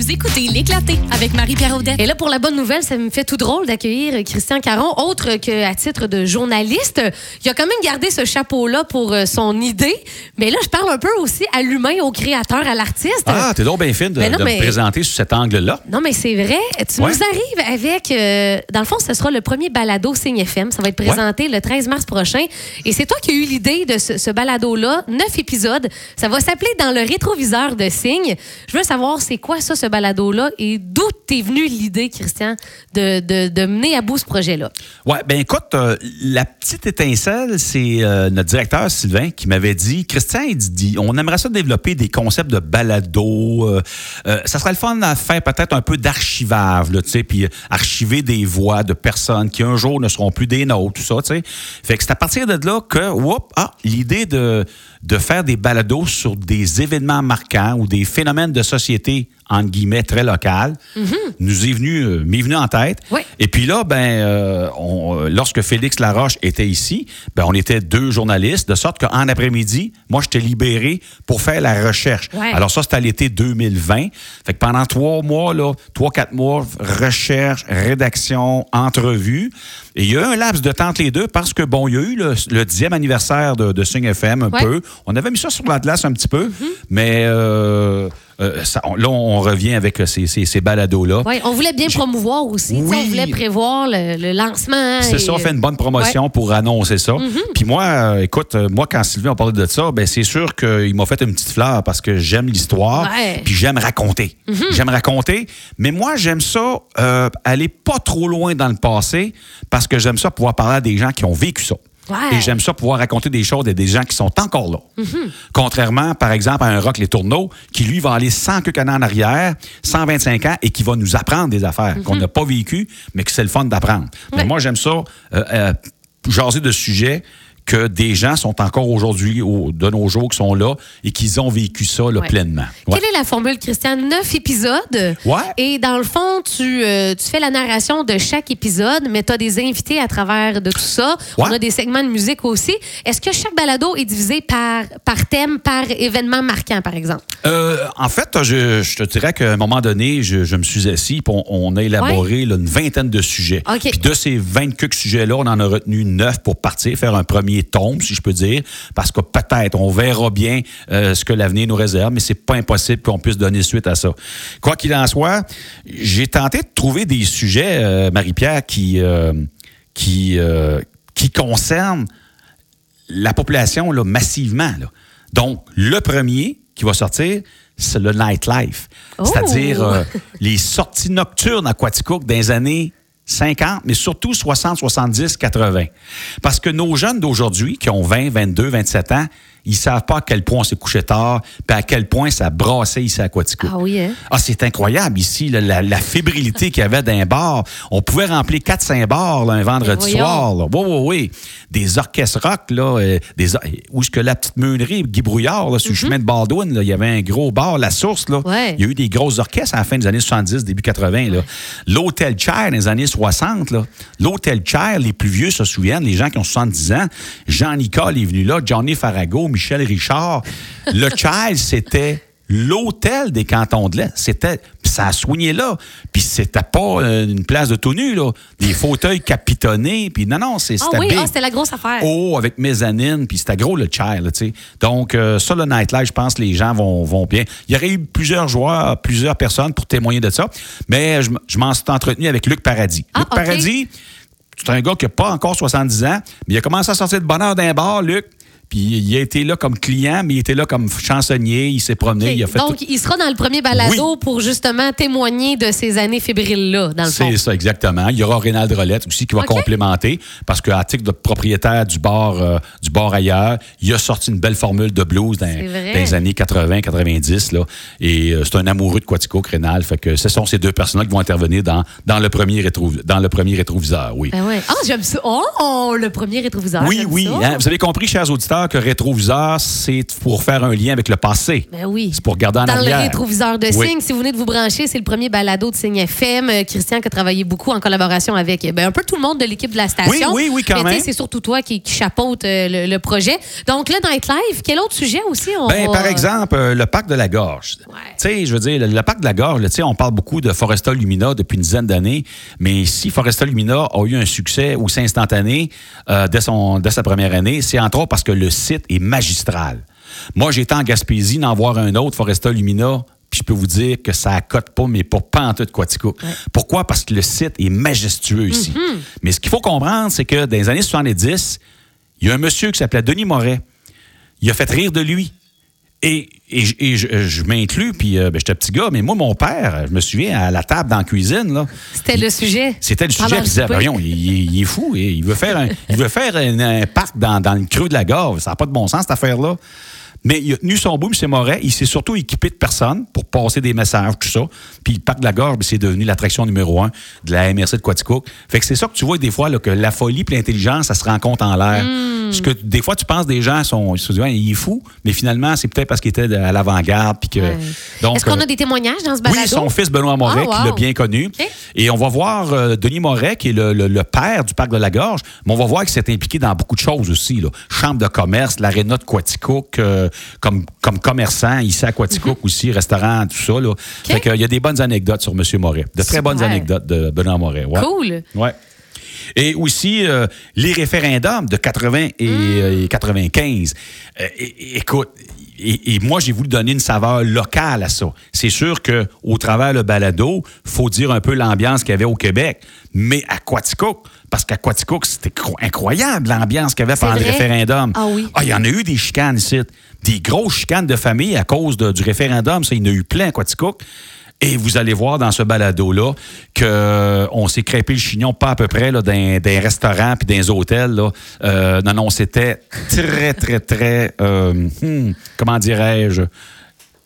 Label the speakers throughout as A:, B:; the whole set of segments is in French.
A: Vous écoutez L'éclaté avec Marie-Pierre Audette.
B: Et là, pour la bonne nouvelle, ça me fait tout drôle d'accueillir Christian Caron, autre qu'à titre de journaliste. Il a quand même gardé ce chapeau-là pour euh, son idée. Mais là, je parle un peu aussi à l'humain, au créateur, à l'artiste.
C: Ah, t'es donc bien fine de,
B: Ben non,
C: de
B: mais-
C: me présenter sous cet angle-là.
B: Non, mais c'est vrai. Tu
C: Ouais.
B: nous arrives avec. euh, dans le fond, ce sera le premier balado Signe FM. Ça va être présenté le 13 mars prochain. Et c'est toi qui as eu l'idée de ce, ce balado-là. Neuf épisodes. Ça va s'appeler Dans le rétroviseur de Signe. Je veux savoir, c'est quoi ça, ce balado-là? Et d'où t'es venue l'idée, Christian, de, de, mener à bout ce projet-là?
C: Ouais, ben écoute, euh, la petite étincelle, c'est euh, notre directeur Sylvain qui m'avait dit, Christian, il dit, on aimerait ça développer des concepts de balado. euh, ça serait le fun à faire peut-être un peu d'archivage, tu sais, puis archiver des voix de personnes qui un jour ne seront plus des nôtres, tout ça, tu sais. Fait que c'est à partir de là que, whoop, ah, l'idée de, de faire des balados sur des événements marquants ou des phénomènes de société, entre guillemets, très locales, nous est venu, euh, m'est venu en tête.
B: Oui.
C: Et puis là, ben, euh, on- euh, lorsque Félix Laroche était ici, ben, on était deux journalistes, de sorte qu'en après-midi, moi, j'étais libéré pour faire la recherche.
B: Ouais.
C: Alors ça, c'était à l'été 2020. Fait que pendant trois mois, là, trois, quatre mois, recherche, rédaction, entrevue. Et il y a eu un laps de temps entre les deux parce que, bon, il y a eu le, le dixième anniversaire de, de Sing FM un
B: Ouais.
C: peu. On avait mis ça sur la glace un petit peu, mais euh, euh, ça- on- là, on revient avec ces, ces, ces balados-là.
B: Oui, on voulait bien promouvoir aussi.
C: Oui.
B: On voulait prévoir le, le lancement.
C: C'est
B: et-
C: ça, on fait une bonne promotion pour annoncer ça. Puis moi, euh, écoute, euh, moi, quand Sylvain a parlé de ça, ben c'est sûr qu'il m'a fait une petite fleur parce que j'aime l'histoire,
B: Ouais.
C: puis j'aime raconter. J'aime raconter, mais moi, j'aime ça euh, aller pas trop loin dans le passé parce que j'aime ça pouvoir parler à des gens qui ont vécu ça.
B: Ouais.
C: Et j'aime ça pouvoir raconter des choses à des gens qui sont encore là. Contrairement, par exemple, à un Rock Les Tourneaux, qui lui va aller 100 que en arrière, 125 ans, et qui va nous apprendre des affaires qu'on n'a pas vécues, mais que c'est le fun d'apprendre. Mais moi, j'aime ça, euh, euh, jaser de sujets que des gens sont encore aujourd'hui, au- de nos jours, qui sont là et qui ont vécu ça là,
B: Ouais.
C: pleinement. Ouais.
B: Quelle est la formule, Christian? Neuf épisodes.
C: Ouais.
B: Et dans le fond, tu, euh, tu fais la narration de chaque épisode, mais tu as des invités à travers de tout ça.
C: Ouais.
B: On a des segments de musique aussi. Est-ce que chaque balado est divisé par, par thème, par événement marquant, par exemple?
C: Euh, en fait, je, je te dirais qu'à un moment donné, je, je me suis assis on, on a élaboré là, une vingtaine de sujets.
B: OK.
C: Puis de ces 20 quelques sujets-là, on en a retenu neuf pour partir, faire un premier tome, si je peux dire, parce que peut-être, on verra bien euh, ce que l'avenir nous réserve, mais c'est pas impossible qu'on puisse donner suite à ça. Quoi qu'il en soit, j'ai tenté de trouver des sujets, euh, Marie-Pierre, qui, euh, qui, qui concernent la population là, massivement. là. Donc, le premier qui va sortir, c'est le nightlife.
B: Oh!
C: C'est-à-dire euh, les sorties nocturnes à Quaticook dans les années 50, mais surtout 60, 70, 80. Parce que nos jeunes d'aujourd'hui, qui ont 20, 22, 27 ans, ils savent pas à quel point on s'est couché tard, puis à quel point ça brassait ici à Quaticook.
B: Ah oui, hein?
C: Ah, c'est incroyable ici, là, la, la fébrilité qu'il y avait d'un bar. On pouvait remplir 4-5 bars là, un vendredi soir. Là. Oui, oui, oui. Des orchestres rock, là, euh, des, or- où est-ce que la petite meunerie, Guy Brouillard, là, sur le chemin de Baldwin, là, il y avait un gros bar, La Source. Là.
B: Mhm. Ouais.
C: Il y a eu des grosses orchestres à la fin des années 70, début 80. là. L'Hôtel Chair dans les années 60. là. L'Hôtel Chair, les plus vieux se souviennent, les gens qui ont 70 ans. Jean-Nicole est venu là, Johnny Farago, Michel Richard. Le Chair, c'était l'hôtel des cantons de l'Est. C'était, ça a soigné là. Puis c'était pas euh, une place de tout nu, là. Des fauteuils capitonnés. Puis non, non, c'est,
B: Ah
C: c'était
B: oui,
C: big.
B: ah, c'était la grosse affaire.
C: Oh, avec mezzanine, puis c'était gros le chair, tu sais. Donc, euh, ça, le nightlife, je pense que les gens vont, vont bien. Il y aurait eu plusieurs joueurs, plusieurs personnes pour témoigner de ça, mais je, m'en suis entretenu avec Luc Paradis.
B: Ah,
C: Luc. Paradis, c'est un gars qui n'a pas encore 70 ans, mais il a commencé à sortir de bonne heure d'un bar, Luc. Puis il a été là comme client, mais il était là comme chansonnier. Il s'est promené, il a fait
B: Donc,
C: tout.
B: il sera dans le premier balado pour justement témoigner de ces années fébriles-là, dans le fond.
C: C'est ça, exactement. Il y aura Rénald Rolette aussi qui va complémenter parce qu'à titre de propriétaire du bar, euh, du bar ailleurs, il a sorti une belle formule de blues dans, les années 80-90. Là. Et euh, c'est un amoureux de Quatico, Rénal. Fait que ce sont ces deux personnes qui vont intervenir dans, dans, le, premier rétro, dans le premier rétroviseur, oui.
B: Ben ouais. Ah, j'aime ça. Oh, le premier rétroviseur.
C: oui, oui. hein. vous avez compris, chers auditeurs, rétroviseur que rétroviseur, c'est pour faire un lien avec le passé.
B: Ben oui.
C: C'est pour regarder en
B: Dans
C: arrière.
B: le rétroviseur de
C: Oui.
B: Signe, si vous venez de vous brancher, c'est le premier balado de Signe FM. Euh, Christian qui a travaillé beaucoup en collaboration avec ben, un peu tout le monde de l'équipe de la station.
C: Oui, oui, oui, quand
B: Mais
C: même.
B: C'est surtout toi qui, qui chapeaute euh, le, le projet. Donc, le Nightlife, quel autre sujet aussi on
C: Ben,
B: va-
C: par exemple, euh, le parc de la Gorge.
B: Ouais.
C: Tu sais, je veux dire, le, le parc de la Gorge, là, on parle beaucoup de Foresta Lumina depuis une dizaine d'années, mais si Foresta Lumina a eu un succès aussi instantané euh, dès, son, dès sa première année, c'est entre autres parce que le site est magistral. Moi, j'étais en Gaspésie d'en voir un autre, Foresta Lumina, puis je peux vous dire que ça accote pas, mais pas en tout Quatico. Pourquoi? Parce que le site est majestueux ici. Mais ce qu'il faut comprendre, c'est que dans les années 70, il y a un monsieur qui s'appelait Denis Moret. Il a fait rire de lui. Et, et je- et je, je m'inclus, puis euh, ben, j'étais petit gars, mais moi, mon père, je me souviens, à la table dans la cuisine, là,
B: C'était le sujet.
C: c'était le sujet, puis il disait, voyons, il, il- il est fou, et il veut faire un, il veut faire un, un parc dans, dans le creux de la gorge. Ça n'a pas de bon sens, cette affaire-là. Mais il a tenu son bout, M. Moret. Il s'est surtout équipé de personnes pour passer des messages, tout ça. Puis le parc de la gorge, ben, c'est devenu l'attraction numéro un de la MRC de Quaticook. Fait que c'est ça que tu vois des fois, là, que la folie et l'intelligence, ça se rencontre en l'air.
B: Hmm.
C: Parce que des fois, tu penses des gens sont, ils se disent, Ouais, il est fou, mais finalement, c'est peut-être parce qu'il était à l'avant-garde. puis que.
B: Ouais.
C: Donc,
B: Est-ce qu'on
C: euh,
B: a des témoignages dans ce balado?
C: oui, son fils Benoît Moret, qui l'a bien connu. Et on va voir euh, Denis Moret, qui est le, le- le père du parc de la Gorge, mais on va voir qu'il s'est impliqué dans beaucoup de choses aussi. Là. Chambre de commerce, l'aréna de Quaticook, euh, comme, comme commerçant, ici à Quaticook
B: Mhm.
C: aussi, restaurant, tout ça. Là. Fait que, il y a des bonnes anecdotes sur M. Moret. De très bonnes anecdotes de Benoît Moret. Ouais.
B: Cool.
C: Ouais. Et aussi euh, les référendums de 80 et,
B: Mm.
C: euh, et 95. Euh, écoute, et, et moi, j'ai voulu donner une saveur locale à ça. C'est sûr que au travers le balado, faut dire un peu l'ambiance qu'il y avait au Québec, mais à Quaticook, parce qu'à Quaticook, c'était cro- incroyable l'ambiance qu'il y avait pendant le référendum.
B: Ah oui.
C: il y en a eu des chicanes ici, des grosses chicanes de famille à cause de- du référendum. Ça, il y en a eu plein à Quaticook. Et vous allez voir dans ce balado-là qu'on s'est crêpé le chignon pas à peu près là, dans, dans les restaurants puis dans les hôtels. Là. Euh, non, non, c'était très, très, très, euh, hmm, comment dirais-je,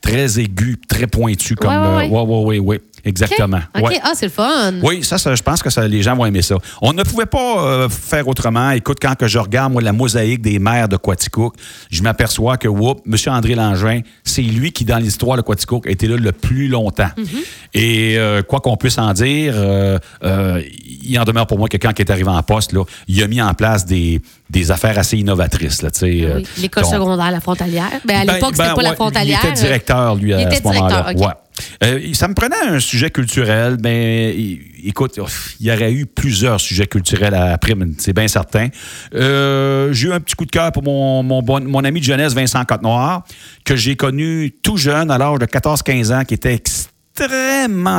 C: très aigu, très pointu. Comme,
B: Ouais, ouais, ouais.
C: Exactement.
B: OK,
C: Ouais.
B: ah, c'est le fun.
C: Oui, ça, ça, je pense que ça, les gens vont aimer ça. On ne pouvait pas euh, faire autrement. Écoute, quand que je regarde, moi, la mosaïque des maires de Quaticook, je m'aperçois que, whoop, M. André Langevin, c'est lui qui, dans l'histoire de Quaticook, a été là le plus longtemps. Et euh, quoi qu'on puisse en dire, euh, il en demeure pour moi que quand il est arrivé en poste, là, il a mis en place des, des affaires assez innovatrices. Là,
B: Ah oui. L'école secondaire, la frontalière. Ben, à
C: ben,
B: l'époque,
C: ben,
B: c'était pas la frontalière.
C: Il était directeur, lui,
B: Il
C: à
B: était
C: ce moment-là. Ouais. Euh, ça me prenait un sujet culturel. Ben, écoute, il y aurait eu plusieurs sujets culturels après, c'est bien certain. Euh, j'ai eu un petit coup de cœur pour mon, mon, bon- mon ami de jeunesse, Vincent Côte-Noir, que j'ai connu tout jeune, à l'âge de 14-15 ans, qui était extrêmement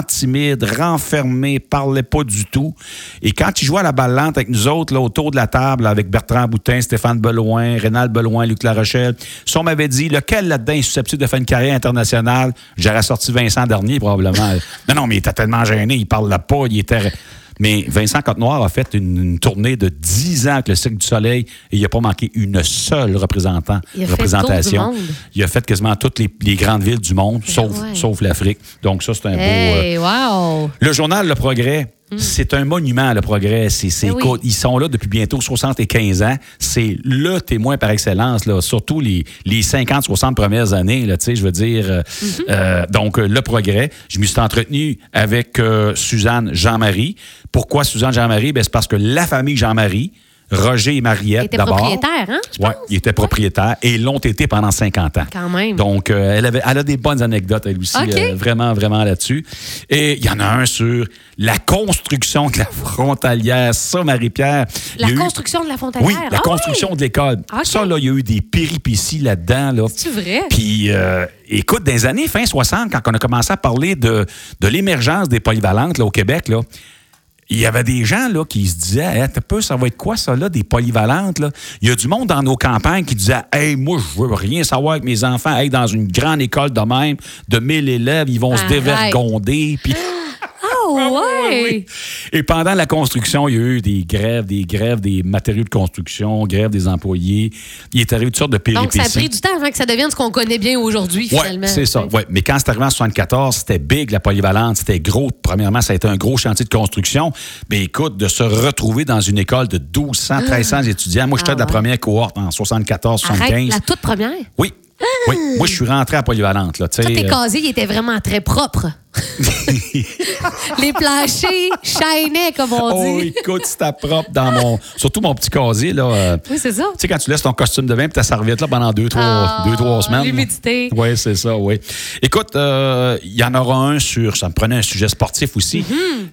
C: timide, renfermé, parlait pas du tout. Et quand il jouait à la balle lente avec nous autres, là, autour de la table, avec Bertrand Boutin, Stéphane Beloin, Rénal Beloin, Luc Larochelle, si on m'avait dit lequel là-dedans est susceptible de faire une carrière internationale, j'aurais sorti Vincent Dernier, probablement. non, non, mais il était tellement gêné, il parlait pas, il était... Mais Vincent Côte-Noir a fait une, une tournée de 10 ans avec le Cirque du Soleil et il n'a pas manqué une seule représentant,
B: Il
C: représentation. Il a fait quasiment toutes les, les grandes villes du monde, sauf,
B: ouais.
C: sauf l'Afrique. Donc ça, c'est un beau... euh,
B: wow!
C: le journal Le Progrès, c'est un monument, Le Progrès.
B: Ben oui.
C: Ils sont là depuis bientôt 75 ans. C'est le témoin par excellence, là, surtout les, les 50, 60 premières années. Là, tu sais, je veux dire. euh, euh, donc, euh, Le Progrès. Je me suis entretenu avec euh, Suzanne Jean-Marie. Pourquoi Suzanne Jean-Marie? Ben, c'est parce que la famille Jean-Marie, Roger et
B: Il
C: Mariette,
B: était
C: d'abord.
B: propriétaire, hein?
C: Oui, ils étaient propriétaires et l'ont été pendant 50 ans.
B: Quand même.
C: Donc, euh, elle, avait, elle a des bonnes anecdotes, elle aussi, euh, vraiment, vraiment là-dessus. Et il y en a un sur la construction de la frontalière. Ça, Marie-Pierre. il
B: La
C: eu-
B: construction de la frontalière?
C: Oui, la
B: Ah
C: construction de l'école. Ça, là, il y a eu des péripéties là-dedans. Là.
B: C'est vrai?
C: Puis, euh, écoute, dans les années fin 60, quand on a commencé à parler de, de l'émergence des polyvalentes là, au Québec, là, il y avait des gens là, qui se disaient hey, peu, ça va être quoi ça là, des polyvalentes? Là? Il y a du monde dans nos campagnes qui disait Hey, moi, je veux rien savoir avec mes enfants. Hey, dans une grande école de même, de 1000 élèves, ils vont se dévergonder. Puis,
B: Oh, ouais!
C: Et pendant la construction, il y a eu des grèves, des grèves des matériaux de construction, grèves des employés. Il est arrivé toutes sortes de péripéties.
B: Donc, ça a pris du temps avant que ça devienne ce qu'on connaît bien aujourd'hui, finalement.
C: Oui, c'est ça. Ouais. Mais quand c'est arrivé en 74, c'était big, la polyvalente. C'était gros. Premièrement, ça a été un gros chantier de construction. Mais écoute, de se retrouver dans une école de 1200, 1300
B: Ah.
C: étudiants. Moi, j'étais de la première cohorte en 74, 75.
B: Arrête, la toute première?
C: Oui. Oui. Moi, je suis rentré à polyvalente. Là,
B: Toi, tes
C: euh,
B: casiers, ils étaient vraiment très propres. Les planchers shinaient, comme on
C: Oh,
B: dit.
C: écoute, c'était propre dans mon. Surtout mon petit casier, là. euh,
B: Oui, c'est ça.
C: Tu sais, quand tu laisses ton costume de bain et ta serviette là pendant deux, trois,
B: Ah,
C: deux, trois semaines.
B: l'humidité.
C: Oui, c'est ça, oui. Écoute, euh, il y en aura un sur, ça me prenait un sujet sportif aussi,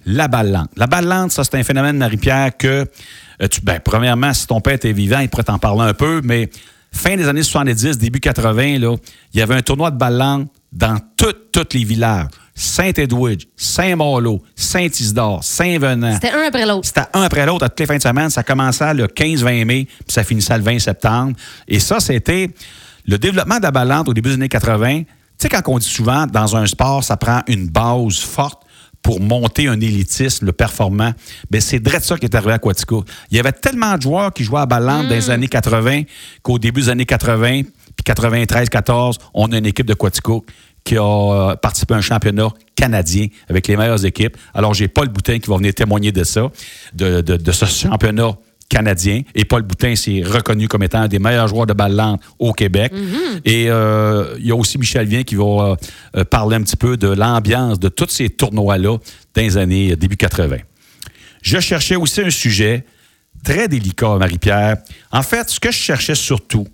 C: la balle lente. La balle lente, ça, c'est un phénomène, Marie-Pierre, que, euh, tu, ben, premièrement, si ton père était vivant, il pourrait t'en parler un peu, mais fin des années 70, début 80, là, il y avait un tournoi de balle lente dans toutes, tous les villages. Saint-Edwidge, Saint-Malo, Saint-Isidore, Saint-Venant.
B: C'était un après l'autre.
C: C'était un après l'autre à toutes les fins de semaine. Ça commençait le 15-20 mai, puis ça finissait le 20 septembre. Et ça, c'était le développement de la ballante au début des années 80. Tu sais, quand on dit souvent, dans un sport, ça prend une base forte pour monter un élitisme le performant. Bien, c'est direct ça qui est arrivé à Quatico. Il y avait tellement de joueurs qui jouaient à ballante dans les années 80 qu'au début des années 80, puis 93-14, on a une équipe de Quatico qui a euh, participé à un championnat canadien avec les meilleures équipes. Alors, j'ai Paul Boutin qui va venir témoigner de ça, de, de- de ce championnat canadien. Et Paul Boutin, c'est reconnu comme étant un des meilleurs joueurs de balle lente au Québec. Et euh, il y a aussi Michel Vien qui va euh, parler un petit peu de l'ambiance de tous ces tournois-là dans les années euh, début 80. Je cherchais aussi un sujet très délicat, Marie-Pierre. En fait, ce que je cherchais surtout,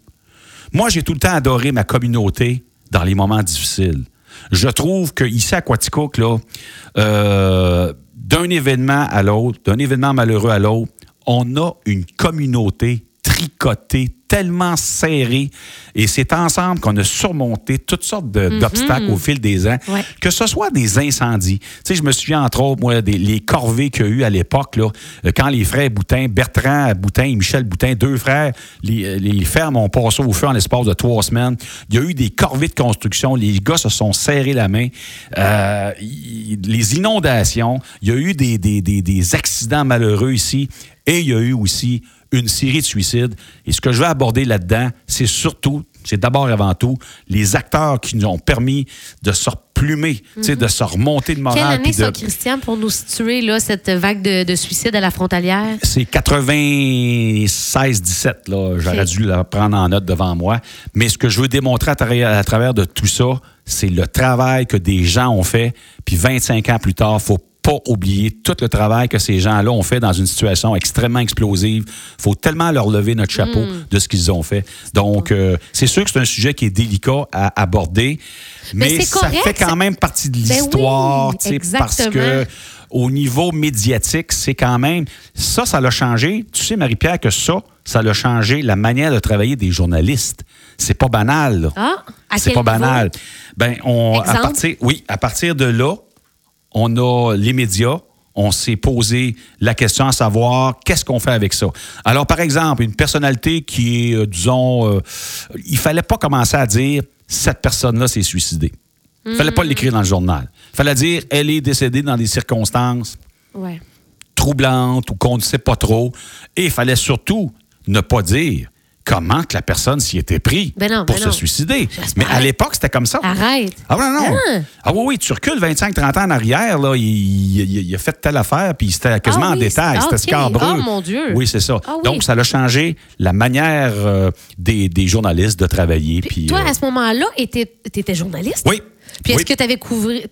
C: moi, j'ai tout le temps adoré ma communauté dans les moments difficiles. Je trouve qu'ici à Quaticook, là, euh, d'un événement à l'autre, d'un événement malheureux à l'autre, on a une communauté tricotée, tellement serrée. Et c'est ensemble qu'on a surmonté toutes sortes de- d'obstacles au fil des ans.
B: Ouais.
C: Que ce soit des incendies. Tu sais, je me souviens, entre autres, moi, des les corvées qu'il y a eu à l'époque, là, euh, quand les frères Boutin, Bertrand Boutin et Michel Boutin, deux frères, les, euh, les fermes ont passé au feu en l'espace de trois semaines. Il y a eu des corvées de construction. Les gars se sont serrés la main. Euh, les inondations. Il y a eu des, des- des- des accidents malheureux ici. Et il y a eu aussi une série de suicides. Et ce que je veux aborder là-dedans, c'est surtout, c'est d'abord et avant tout, les acteurs qui nous ont permis de se replumer, tu sais, de se remonter de morale.
B: Quelle année
C: de-
B: ça, Christian, pour nous situer là, cette vague de, de suicides à la frontalière?
C: C'est 96-17, là. J'aurais dû la prendre en note devant moi. Mais ce que je veux démontrer à, travers- à travers de tout ça, c'est le travail que des gens ont fait. Puis 25 ans plus tard, faut pas oublier tout le travail que ces gens-là ont fait dans une situation extrêmement explosive. faut tellement leur lever notre chapeau
B: Hmm.
C: de ce qu'ils ont fait. Donc, euh, c'est sûr que c'est un sujet qui est délicat à aborder,
B: Mais
C: mais, ça
B: correct,
C: fait quand même partie de
B: Ben oui,
C: l'histoire, sais, parce que au niveau médiatique, c'est quand même. Ça, ça l'a changé. Tu sais, Marie-Pierre, que ça, ça l'a changé la manière de travailler des journalistes. C'est pas banal. là.
B: Ah,
C: C'est pas
B: niveau?
C: banal. Ben, on, à partir, oui, à partir de là, on a les médias. On s'est posé la question à savoir qu'est-ce qu'on fait avec ça. Alors, par exemple, une personnalité qui est, euh, disons, euh, il fallait pas commencer à dire cette personne-là s'est suicidée. Il fallait pas
B: Mm.
C: l'écrire dans le journal. Il fallait dire elle est décédée dans des circonstances
B: Ouais.
C: troublante ou qu'on ne sait pas trop. Et il fallait surtout ne pas dire comment que la personne s'y était pris
B: Ben non,
C: pour
B: ben
C: se
B: non.
C: suicider. Mais à l'époque, c'était comme ça.
B: Arrête.
C: Ah non, non.
B: Ah.
C: Ah oui, oui, tu recules 25-30 ans en arrière, là, il, il- il a fait telle affaire, puis c'était quasiment
B: Ah
C: en
B: oui,
C: détail, c'était
B: ok.
C: scabreux.
B: Ah, mon Dieu.
C: Oui, c'est ça.
B: Ah oui.
C: Donc, ça a changé la manière euh, des, des journalistes de travailler.
B: Puis
C: Puis,
B: toi,
C: euh,
B: à ce moment-là, tu étais journaliste?
C: oui.
B: Puis est-ce
C: oui.
B: que tu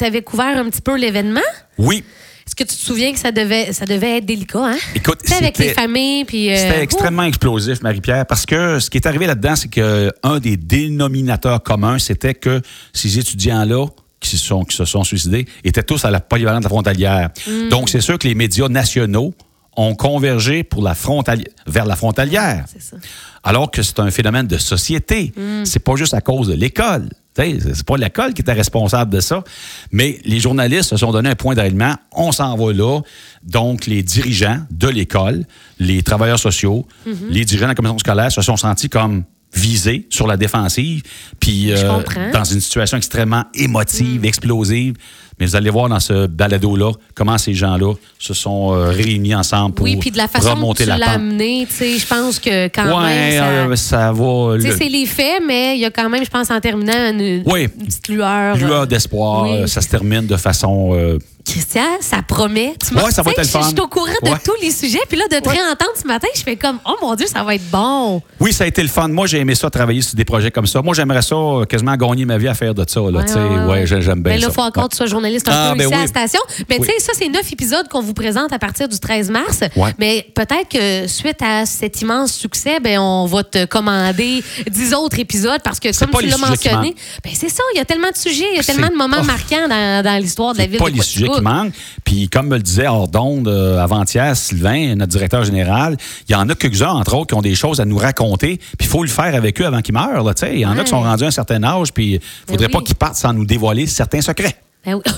B: avais, couvert un petit peu l'événement?
C: Oui.
B: Est-ce que tu te souviens que ça devait, ça devait être délicat, hein?
C: Écoute,
B: sais, avec
C: c'était-
B: les familles, puis... euh,
C: C'était extrêmement explosif, Marie-Pierre, parce que ce qui est arrivé là-dedans, c'est que un des dénominateurs communs, c'était que ces étudiants-là qui se sont, qui se sont suicidés étaient tous à la polyvalente de la frontalière.
B: Mm.
C: Donc, c'est sûr que les médias nationaux ont convergé pour la frontali- vers la frontalière.
B: C'est ça.
C: Alors que c'est un phénomène de société. C'est pas juste à cause de l'école. C'est pas l'école qui était responsable de ça. Mais les journalistes se sont donné un point d'alignement. On s'en va là. Donc, les dirigeants de l'école, les travailleurs sociaux, les dirigeants de la commission scolaire se sont sentis comme visés sur la défensive, puis euh, dans une situation extrêmement émotive, explosive. Mais vous allez voir dans ce balado-là comment ces gens-là se sont euh, réunis ensemble pour
B: Oui, puis de la façon
C: remonter
B: tu
C: la
B: l'as amené, je pense que quand
C: Ouais,
B: même, ça...
C: euh, ça va. Le-
B: c'est les faits, mais il y a quand même, je pense, en terminant, une,
C: Oui.
B: une petite lueur.
C: lueur
B: euh,
C: d'espoir,
B: oui.
C: euh, ça se termine de façon.
B: Christian, ça promet. Tu
C: Ouais, ça va être le
B: je-
C: fun.
B: Je suis au courant de
C: Ouais.
B: tous les sujets, puis là, de te réentendre ce matin, je fais comme, oh mon Dieu, ça va être bon.
C: Oui, ça a été le fun. Moi, j'ai aimé ça, travailler sur des projets comme ça. Moi, j'aimerais ça euh, quasiment gagner ma vie à faire de ça. Là,
B: Ouais,
C: tu sais.
B: ouais, ouais.
C: ouais, j'ai- j'aime bien
B: Mais là,
C: ça.
B: il faut encore
C: Ouais.
B: que tu sois journaliste un
C: Ah,
B: peu
C: ben
B: ici à la station. Mais
C: Oui.
B: tu sais, ça, c'est neuf épisodes qu'on vous présente à partir du 13 mars.
C: Ouais.
B: Mais peut-être que suite à cet immense succès, ben, on va te commander 10 autres épisodes parce que, comme tu l'as mentionné, ben, c'est ça, il y a tellement de sujets, il y a tellement de moments marquants dans, dans l'histoire de la ville
C: pas
B: de
C: les sujets qui. Puis, comme me le disait hors d'onde euh, avant-hier, Sylvain, notre directeur général, il y en a quelques-uns, entre autres, qui ont des choses à nous raconter. Puis, il faut le faire avec eux avant qu'ils meurent. là, tu sais. Il y en a qui sont rendus à un certain âge, puis il faudrait
B: oui.
C: pas qu'ils partent sans nous dévoiler certains secrets.
B: Ben oui.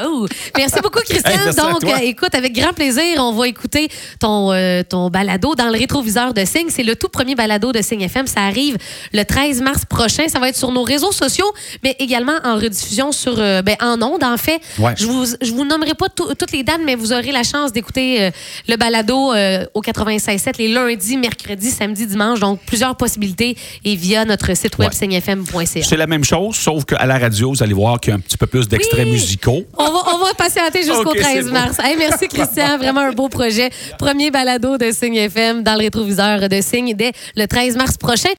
B: Oh. Merci beaucoup.
C: Hey, à
B: Donc, euh, écoute, avec grand plaisir, on va écouter ton, euh, ton balado dans le rétroviseur de Signe. C'est le tout premier balado de Signe FM. Ça arrive le 13 mars prochain. Ça va être sur nos réseaux sociaux, mais également en rediffusion sur, euh, ben, en ondes, en fait.
C: Ouais.
B: Je vous, je vous nommerai pas tout- toutes les dates, mais vous aurez la chance d'écouter le balado au 96.7 les lundis, mercredis, samedis, dimanche. Donc, plusieurs possibilités et via notre site web
C: Ouais.
B: signefm.ca.
C: C'est la même chose, sauf qu'à la radio, vous allez voir qu'il y a un petit peu plus
B: Oui.
C: Musicaux.
B: On va, on va patienter jusqu'au
C: Ok, c'est
B: 13
C: bon.
B: mars. Hey, merci, Christian. Vraiment un beau projet. Premier balado de Signe FM dans le rétroviseur de Signe dès le 13 mars prochain.